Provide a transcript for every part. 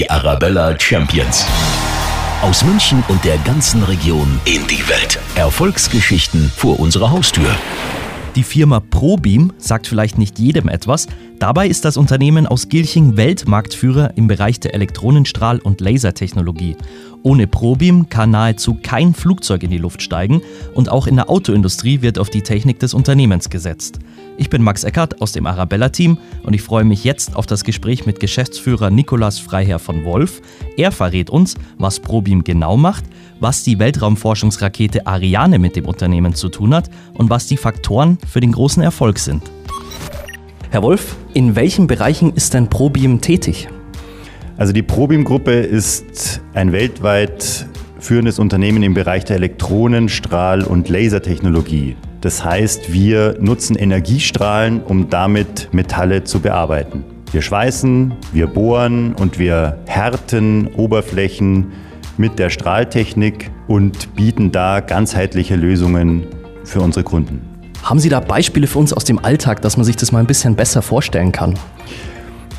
Die Arabella Champions. Aus München und der ganzen Region in die Welt. Erfolgsgeschichten vor unserer Haustür. Die Firma ProBeam sagt vielleicht nicht jedem etwas. Dabei ist das Unternehmen aus Gilching Weltmarktführer im Bereich der Elektronenstrahl- und Lasertechnologie. Ohne ProBeam kann nahezu kein Flugzeug in die Luft steigen und auch in der Autoindustrie wird auf die Technik des Unternehmens gesetzt. Ich bin Max Eckert aus dem Arabella-Team und ich freue mich jetzt auf das Gespräch mit Geschäftsführer Nikolas Freiherr von Wolf. Er verrät uns, was ProBeam genau macht, was die Weltraumforschungsrakete Ariane mit dem Unternehmen zu tun hat und was die Faktoren für den großen Erfolg sind. Herr Wolf, in welchen Bereichen ist denn ProBeam tätig? Also die ProBeam-Gruppe ist ein weltweit führendes Unternehmen im Bereich der Elektronen-, Strahl- und Lasertechnologie. Das heißt, wir nutzen Energiestrahlen, um damit Metalle zu bearbeiten. Wir schweißen, wir bohren und wir härten Oberflächen mit der Strahltechnik und bieten da ganzheitliche Lösungen für unsere Kunden. Haben Sie da Beispiele für uns aus dem Alltag, dass man sich das mal ein bisschen besser vorstellen kann?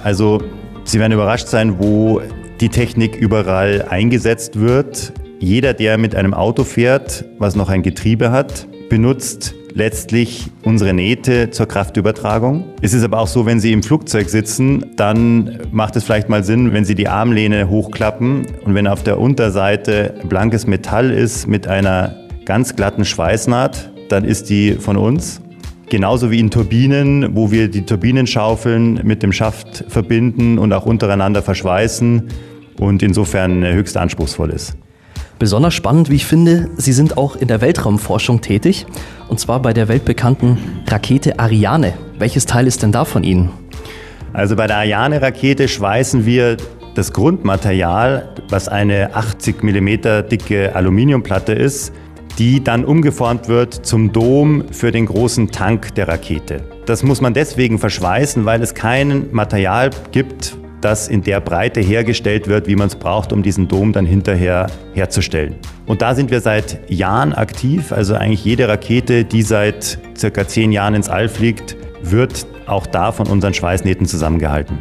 Also, Sie werden überrascht sein, wo die Technik überall eingesetzt wird. Jeder, der mit einem Auto fährt, was noch ein Getriebe hat, benutzt letztlich unsere Nähte zur Kraftübertragung. Es ist aber auch so, wenn Sie im Flugzeug sitzen, dann macht es vielleicht mal Sinn, wenn Sie die Armlehne hochklappen und wenn auf der Unterseite blankes Metall ist mit einer ganz glatten Schweißnaht, dann ist die von uns. Genauso wie in Turbinen, wo wir die Turbinenschaufeln mit dem Schaft verbinden und auch untereinander verschweißen und insofern höchst anspruchsvoll ist. Besonders spannend, wie ich finde, Sie sind auch in der Weltraumforschung tätig, und zwar bei der weltbekannten Rakete Ariane. Welches Teil ist denn da von Ihnen? Also bei der Ariane-Rakete schweißen wir das Grundmaterial, was eine 80 mm dicke Aluminiumplatte ist, die dann umgeformt wird zum Dom für den großen Tank der Rakete. Das muss man deswegen verschweißen, weil es kein Material gibt, das in der Breite hergestellt wird, wie man es braucht, um diesen Dom dann hinterher herzustellen. Und da sind wir seit Jahren aktiv. Also eigentlich jede Rakete, die seit circa zehn Jahren ins All fliegt, wird auch da von unseren Schweißnähten zusammengehalten.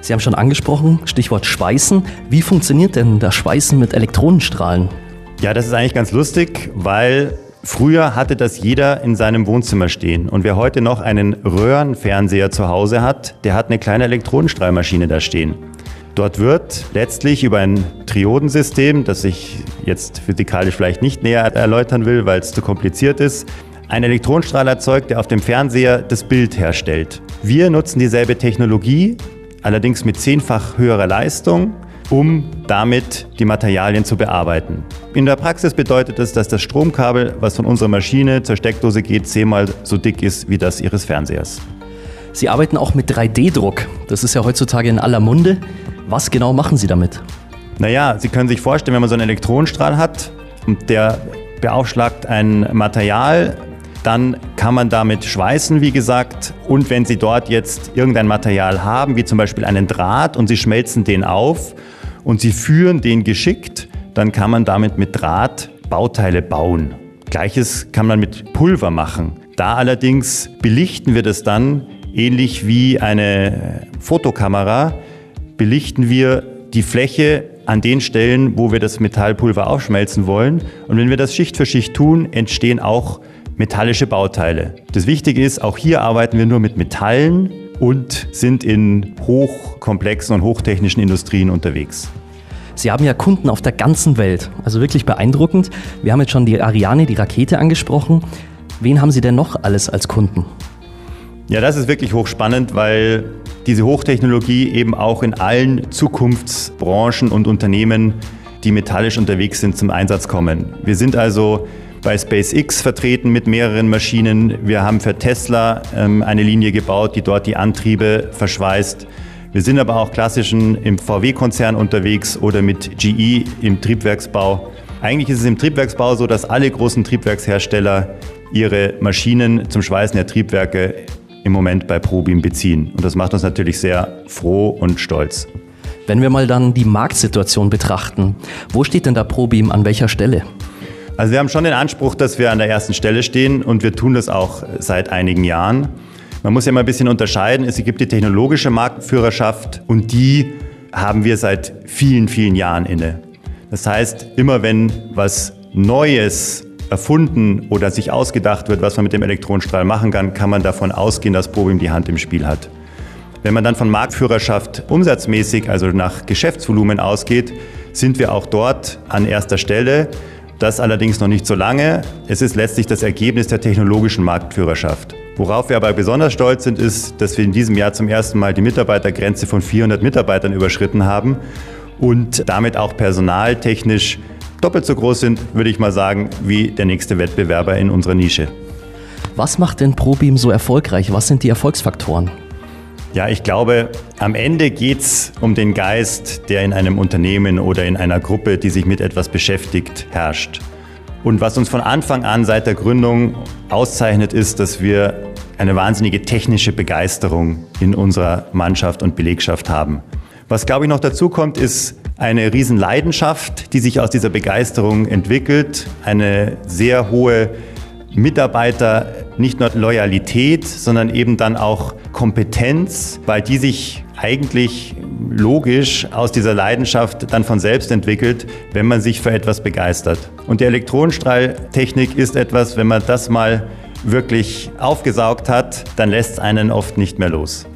Sie haben schon angesprochen, Stichwort Schweißen. Wie funktioniert denn das Schweißen mit Elektronenstrahlen? Ja, das ist eigentlich ganz lustig, weil Früher hatte das jeder in seinem Wohnzimmer stehen. Und wer heute noch einen Röhrenfernseher zu Hause hat, der hat eine kleine Elektronenstrahlmaschine da stehen. Dort wird letztlich über ein Triodensystem, das ich jetzt physikalisch vielleicht nicht näher erläutern will, weil es zu kompliziert ist, ein Elektronenstrahl erzeugt, der auf dem Fernseher das Bild herstellt. Wir nutzen dieselbe Technologie, allerdings mit zehnfach höherer Leistung um damit die Materialien zu bearbeiten. In der Praxis bedeutet es, dass das Stromkabel, was von unserer Maschine zur Steckdose geht, zehnmal so dick ist wie das Ihres Fernsehers. Sie arbeiten auch mit 3D-Druck. Das ist ja heutzutage in aller Munde. Was genau machen Sie damit? Naja, Sie können sich vorstellen, wenn man so einen Elektronenstrahl hat und der beaufschlagt ein Material, dann kann man damit schweißen, wie gesagt. Und wenn Sie dort jetzt irgendein Material haben, wie zum Beispiel einen Draht, und Sie schmelzen den auf und Sie führen den geschickt, dann kann man damit mit Draht Bauteile bauen. Gleiches kann man mit Pulver machen. Da allerdings belichten wir das dann ähnlich wie eine Fotokamera, belichten wir die Fläche an den Stellen, wo wir das Metallpulver aufschmelzen wollen. Und wenn wir das Schicht für Schicht tun, entstehen auch metallische Bauteile. Das Wichtige ist, auch hier arbeiten wir nur mit Metallen und sind in hochkomplexen und hochtechnischen Industrien unterwegs. Sie haben ja Kunden auf der ganzen Welt, also wirklich beeindruckend. Wir haben jetzt schon die Ariane, die Rakete angesprochen. Wen haben Sie denn noch alles als Kunden? Ja, das ist wirklich hochspannend, weil diese Hochtechnologie eben auch in allen Zukunftsbranchen und Unternehmen, die metallisch unterwegs sind, zum Einsatz kommen. Wir sind also bei SpaceX vertreten mit mehreren Maschinen. Wir haben für Tesla ähm, eine Linie gebaut, die dort die Antriebe verschweißt. Wir sind aber auch klassischen im VW-Konzern unterwegs oder mit GE im Triebwerksbau. Eigentlich ist es im Triebwerksbau so, dass alle großen Triebwerkshersteller ihre Maschinen zum Schweißen der Triebwerke im Moment bei ProBeam beziehen. Und das macht uns natürlich sehr froh und stolz. Wenn wir mal dann die Marktsituation betrachten, wo steht denn da ProBeam an welcher Stelle? Also wir haben schon den Anspruch, dass wir an der ersten Stelle stehen und wir tun das auch seit einigen Jahren. Man muss ja mal ein bisschen unterscheiden. Es gibt die technologische Marktführerschaft und die haben wir seit vielen, vielen Jahren inne. Das heißt, immer wenn was Neues erfunden oder sich ausgedacht wird, was man mit dem Elektronenstrahl machen kann, kann man davon ausgehen, dass Probium die Hand im Spiel hat. Wenn man dann von Marktführerschaft umsatzmäßig, also nach Geschäftsvolumen ausgeht, sind wir auch dort an erster Stelle. Das allerdings noch nicht so lange. Es ist letztlich das Ergebnis der technologischen Marktführerschaft. Worauf wir aber besonders stolz sind, ist, dass wir in diesem Jahr zum ersten Mal die Mitarbeitergrenze von 400 Mitarbeitern überschritten haben und damit auch personaltechnisch doppelt so groß sind, würde ich mal sagen, wie der nächste Wettbewerber in unserer Nische. Was macht denn ProBeam so erfolgreich? Was sind die Erfolgsfaktoren? Ja, ich glaube, am Ende geht es um den Geist, der in einem Unternehmen oder in einer Gruppe, die sich mit etwas beschäftigt, herrscht. Und was uns von Anfang an seit der Gründung auszeichnet, ist, dass wir eine wahnsinnige technische Begeisterung in unserer Mannschaft und Belegschaft haben. Was, glaube ich, noch dazu kommt, ist eine Riesenleidenschaft, die sich aus dieser Begeisterung entwickelt, eine sehr hohe Mitarbeiter nicht nur Loyalität, sondern eben dann auch Kompetenz, weil die sich eigentlich logisch aus dieser Leidenschaft dann von selbst entwickelt, wenn man sich für etwas begeistert. Und die Elektronenstrahltechnik ist etwas, wenn man das mal wirklich aufgesaugt hat, dann lässt es einen oft nicht mehr los.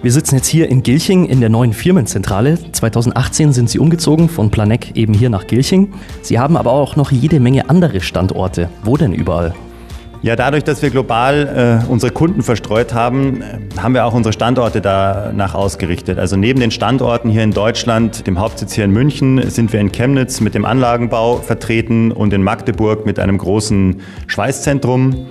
Wir sitzen jetzt hier in Gilching in der neuen Firmenzentrale. 2018 sind Sie umgezogen von Planegg eben hier nach Gilching. Sie haben aber auch noch jede Menge andere Standorte. Wo denn überall? Ja, dadurch, dass wir global äh, unsere Kunden verstreut haben, äh, haben wir auch unsere Standorte danach ausgerichtet. Also neben den Standorten hier in Deutschland, dem Hauptsitz hier in München, sind wir in Chemnitz mit dem Anlagenbau vertreten und in Magdeburg mit einem großen Schweißzentrum.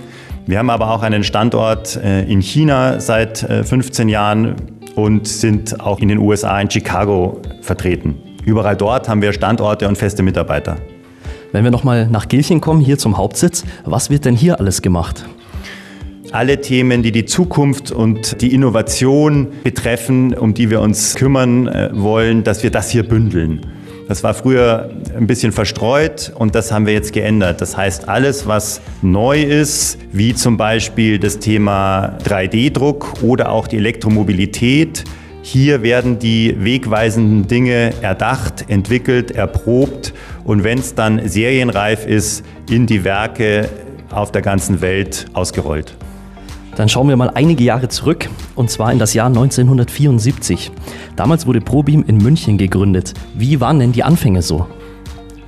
Wir haben aber auch einen Standort äh, in China seit äh, 15 Jahren und sind auch in den USA in Chicago vertreten. Überall dort haben wir Standorte und feste Mitarbeiter. Wenn wir nochmal nach Gilching kommen, hier zum Hauptsitz, was wird denn hier alles gemacht? Alle Themen, die die Zukunft und die Innovation betreffen, um die wir uns kümmern äh, wollen, dass wir das hier bündeln. Das war früher ein bisschen verstreut und das haben wir jetzt geändert. Das heißt, alles, was neu ist, wie zum Beispiel das Thema 3D-Druck oder auch die Elektromobilität, hier werden die wegweisenden Dinge erdacht, entwickelt, erprobt und wenn es dann serienreif ist, in die Werke auf der ganzen Welt ausgerollt. Dann schauen wir mal einige Jahre zurück, und zwar in das Jahr 1974. Damals wurde ProBeam in München gegründet. Wie waren denn die Anfänge so?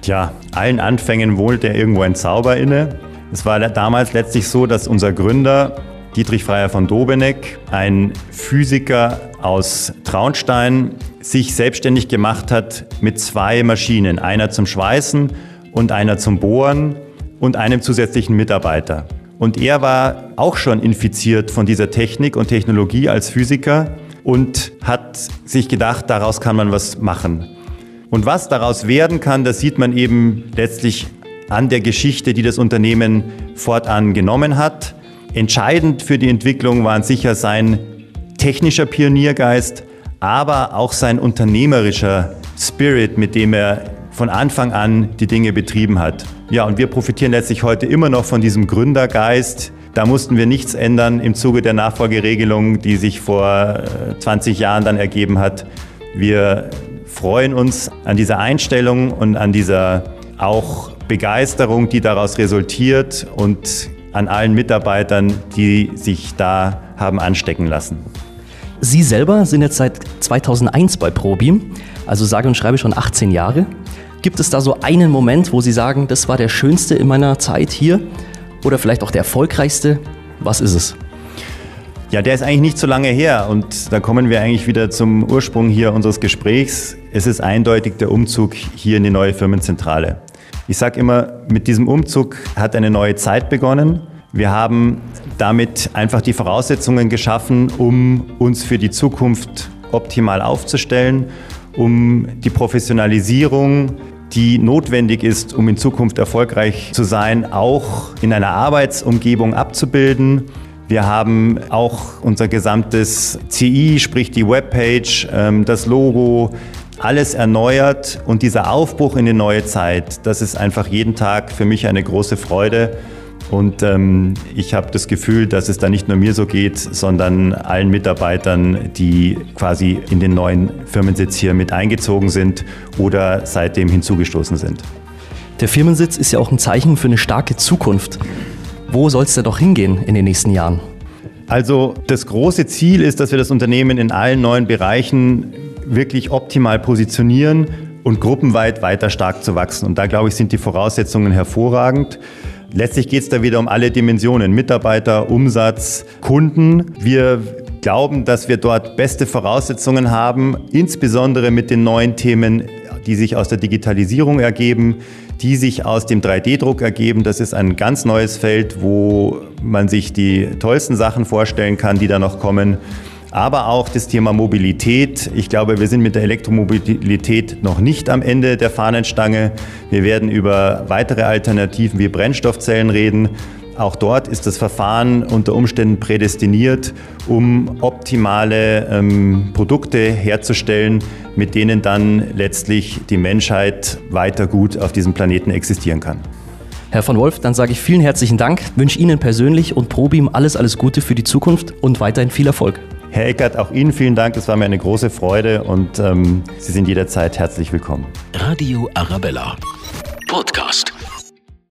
Tja, allen Anfängen wohnt ja irgendwo ein Zauber inne. Es war damals letztlich so, dass unser Gründer Dietrich Freier von Dobeneck, ein Physiker aus Traunstein, sich selbstständig gemacht hat mit zwei Maschinen, einer zum Schweißen und einer zum Bohren und einem zusätzlichen Mitarbeiter. Und er war auch schon infiziert von dieser Technik und Technologie als Physiker und hat sich gedacht, daraus kann man was machen. Und was daraus werden kann, das sieht man eben letztlich an der Geschichte, die das Unternehmen fortan genommen hat. Entscheidend für die Entwicklung waren sicher sein technischer Pioniergeist, aber auch sein unternehmerischer Spirit, mit dem er von Anfang an die Dinge betrieben hat. Ja, und wir profitieren letztlich heute immer noch von diesem Gründergeist. Da mussten wir nichts ändern im Zuge der Nachfolgeregelung, die sich vor 20 äh, Jahren dann ergeben hat. Wir freuen uns an dieser Einstellung und an dieser auch Begeisterung, die daraus resultiert und an allen Mitarbeitern, die sich da haben anstecken lassen. Sie selber sind jetzt seit 2001 bei ProBeam, also sage und schreibe schon 18 Jahre. Gibt es da so einen Moment, wo Sie sagen, das war der schönste in meiner Zeit hier oder vielleicht auch der erfolgreichste? Was ist es? Ja, der ist eigentlich nicht so lange her und da kommen wir eigentlich wieder zum Ursprung hier unseres Gesprächs. Es ist eindeutig der Umzug hier in die neue Firmenzentrale. Ich sage immer, mit diesem Umzug hat eine neue Zeit begonnen. Wir haben damit einfach die Voraussetzungen geschaffen, um uns für die Zukunft optimal aufzustellen, um die Professionalisierung, die notwendig ist, um in Zukunft erfolgreich zu sein, auch in einer Arbeitsumgebung abzubilden. Wir haben auch unser gesamtes CI, sprich die Webpage, ähm, das Logo, alles erneuert und dieser Aufbruch in die neue Zeit, das ist einfach jeden Tag für mich eine große Freude. Und ähm, ich habe das Gefühl, dass es da nicht nur mir so geht, sondern allen Mitarbeitern, die quasi in den neuen Firmensitz hier mit eingezogen sind oder seitdem hinzugestoßen sind. Der Firmensitz ist ja auch ein Zeichen für eine starke Zukunft. Wo soll es denn doch hingehen in den nächsten Jahren? Also das große Ziel ist, dass wir das Unternehmen in allen neuen Bereichen wirklich optimal positionieren und gruppenweit weiter stark zu wachsen. Und da, glaube ich, sind die Voraussetzungen hervorragend. Letztlich geht es da wieder um alle Dimensionen, Mitarbeiter, Umsatz, Kunden. Wir glauben, dass wir dort beste Voraussetzungen haben, insbesondere mit den neuen Themen, die sich aus der Digitalisierung ergeben, die sich aus dem 3D-Druck ergeben. Das ist ein ganz neues Feld, wo man sich die tollsten Sachen vorstellen kann, die da noch kommen aber auch das Thema Mobilität. Ich glaube, wir sind mit der Elektromobilität noch nicht am Ende der Fahnenstange. Wir werden über weitere Alternativen wie Brennstoffzellen reden. Auch dort ist das Verfahren unter Umständen prädestiniert, um optimale ähm, Produkte herzustellen, mit denen dann letztlich die Menschheit weiter gut auf diesem Planeten existieren kann. Herr von Wolf, dann sage ich vielen herzlichen Dank, wünsche Ihnen persönlich und ProBeam alles, alles Gute für die Zukunft und weiterhin viel Erfolg. Herr Eckert, auch Ihnen vielen Dank. Es war mir eine große Freude und ähm, Sie sind jederzeit herzlich willkommen. Radio Arabella. Podcast.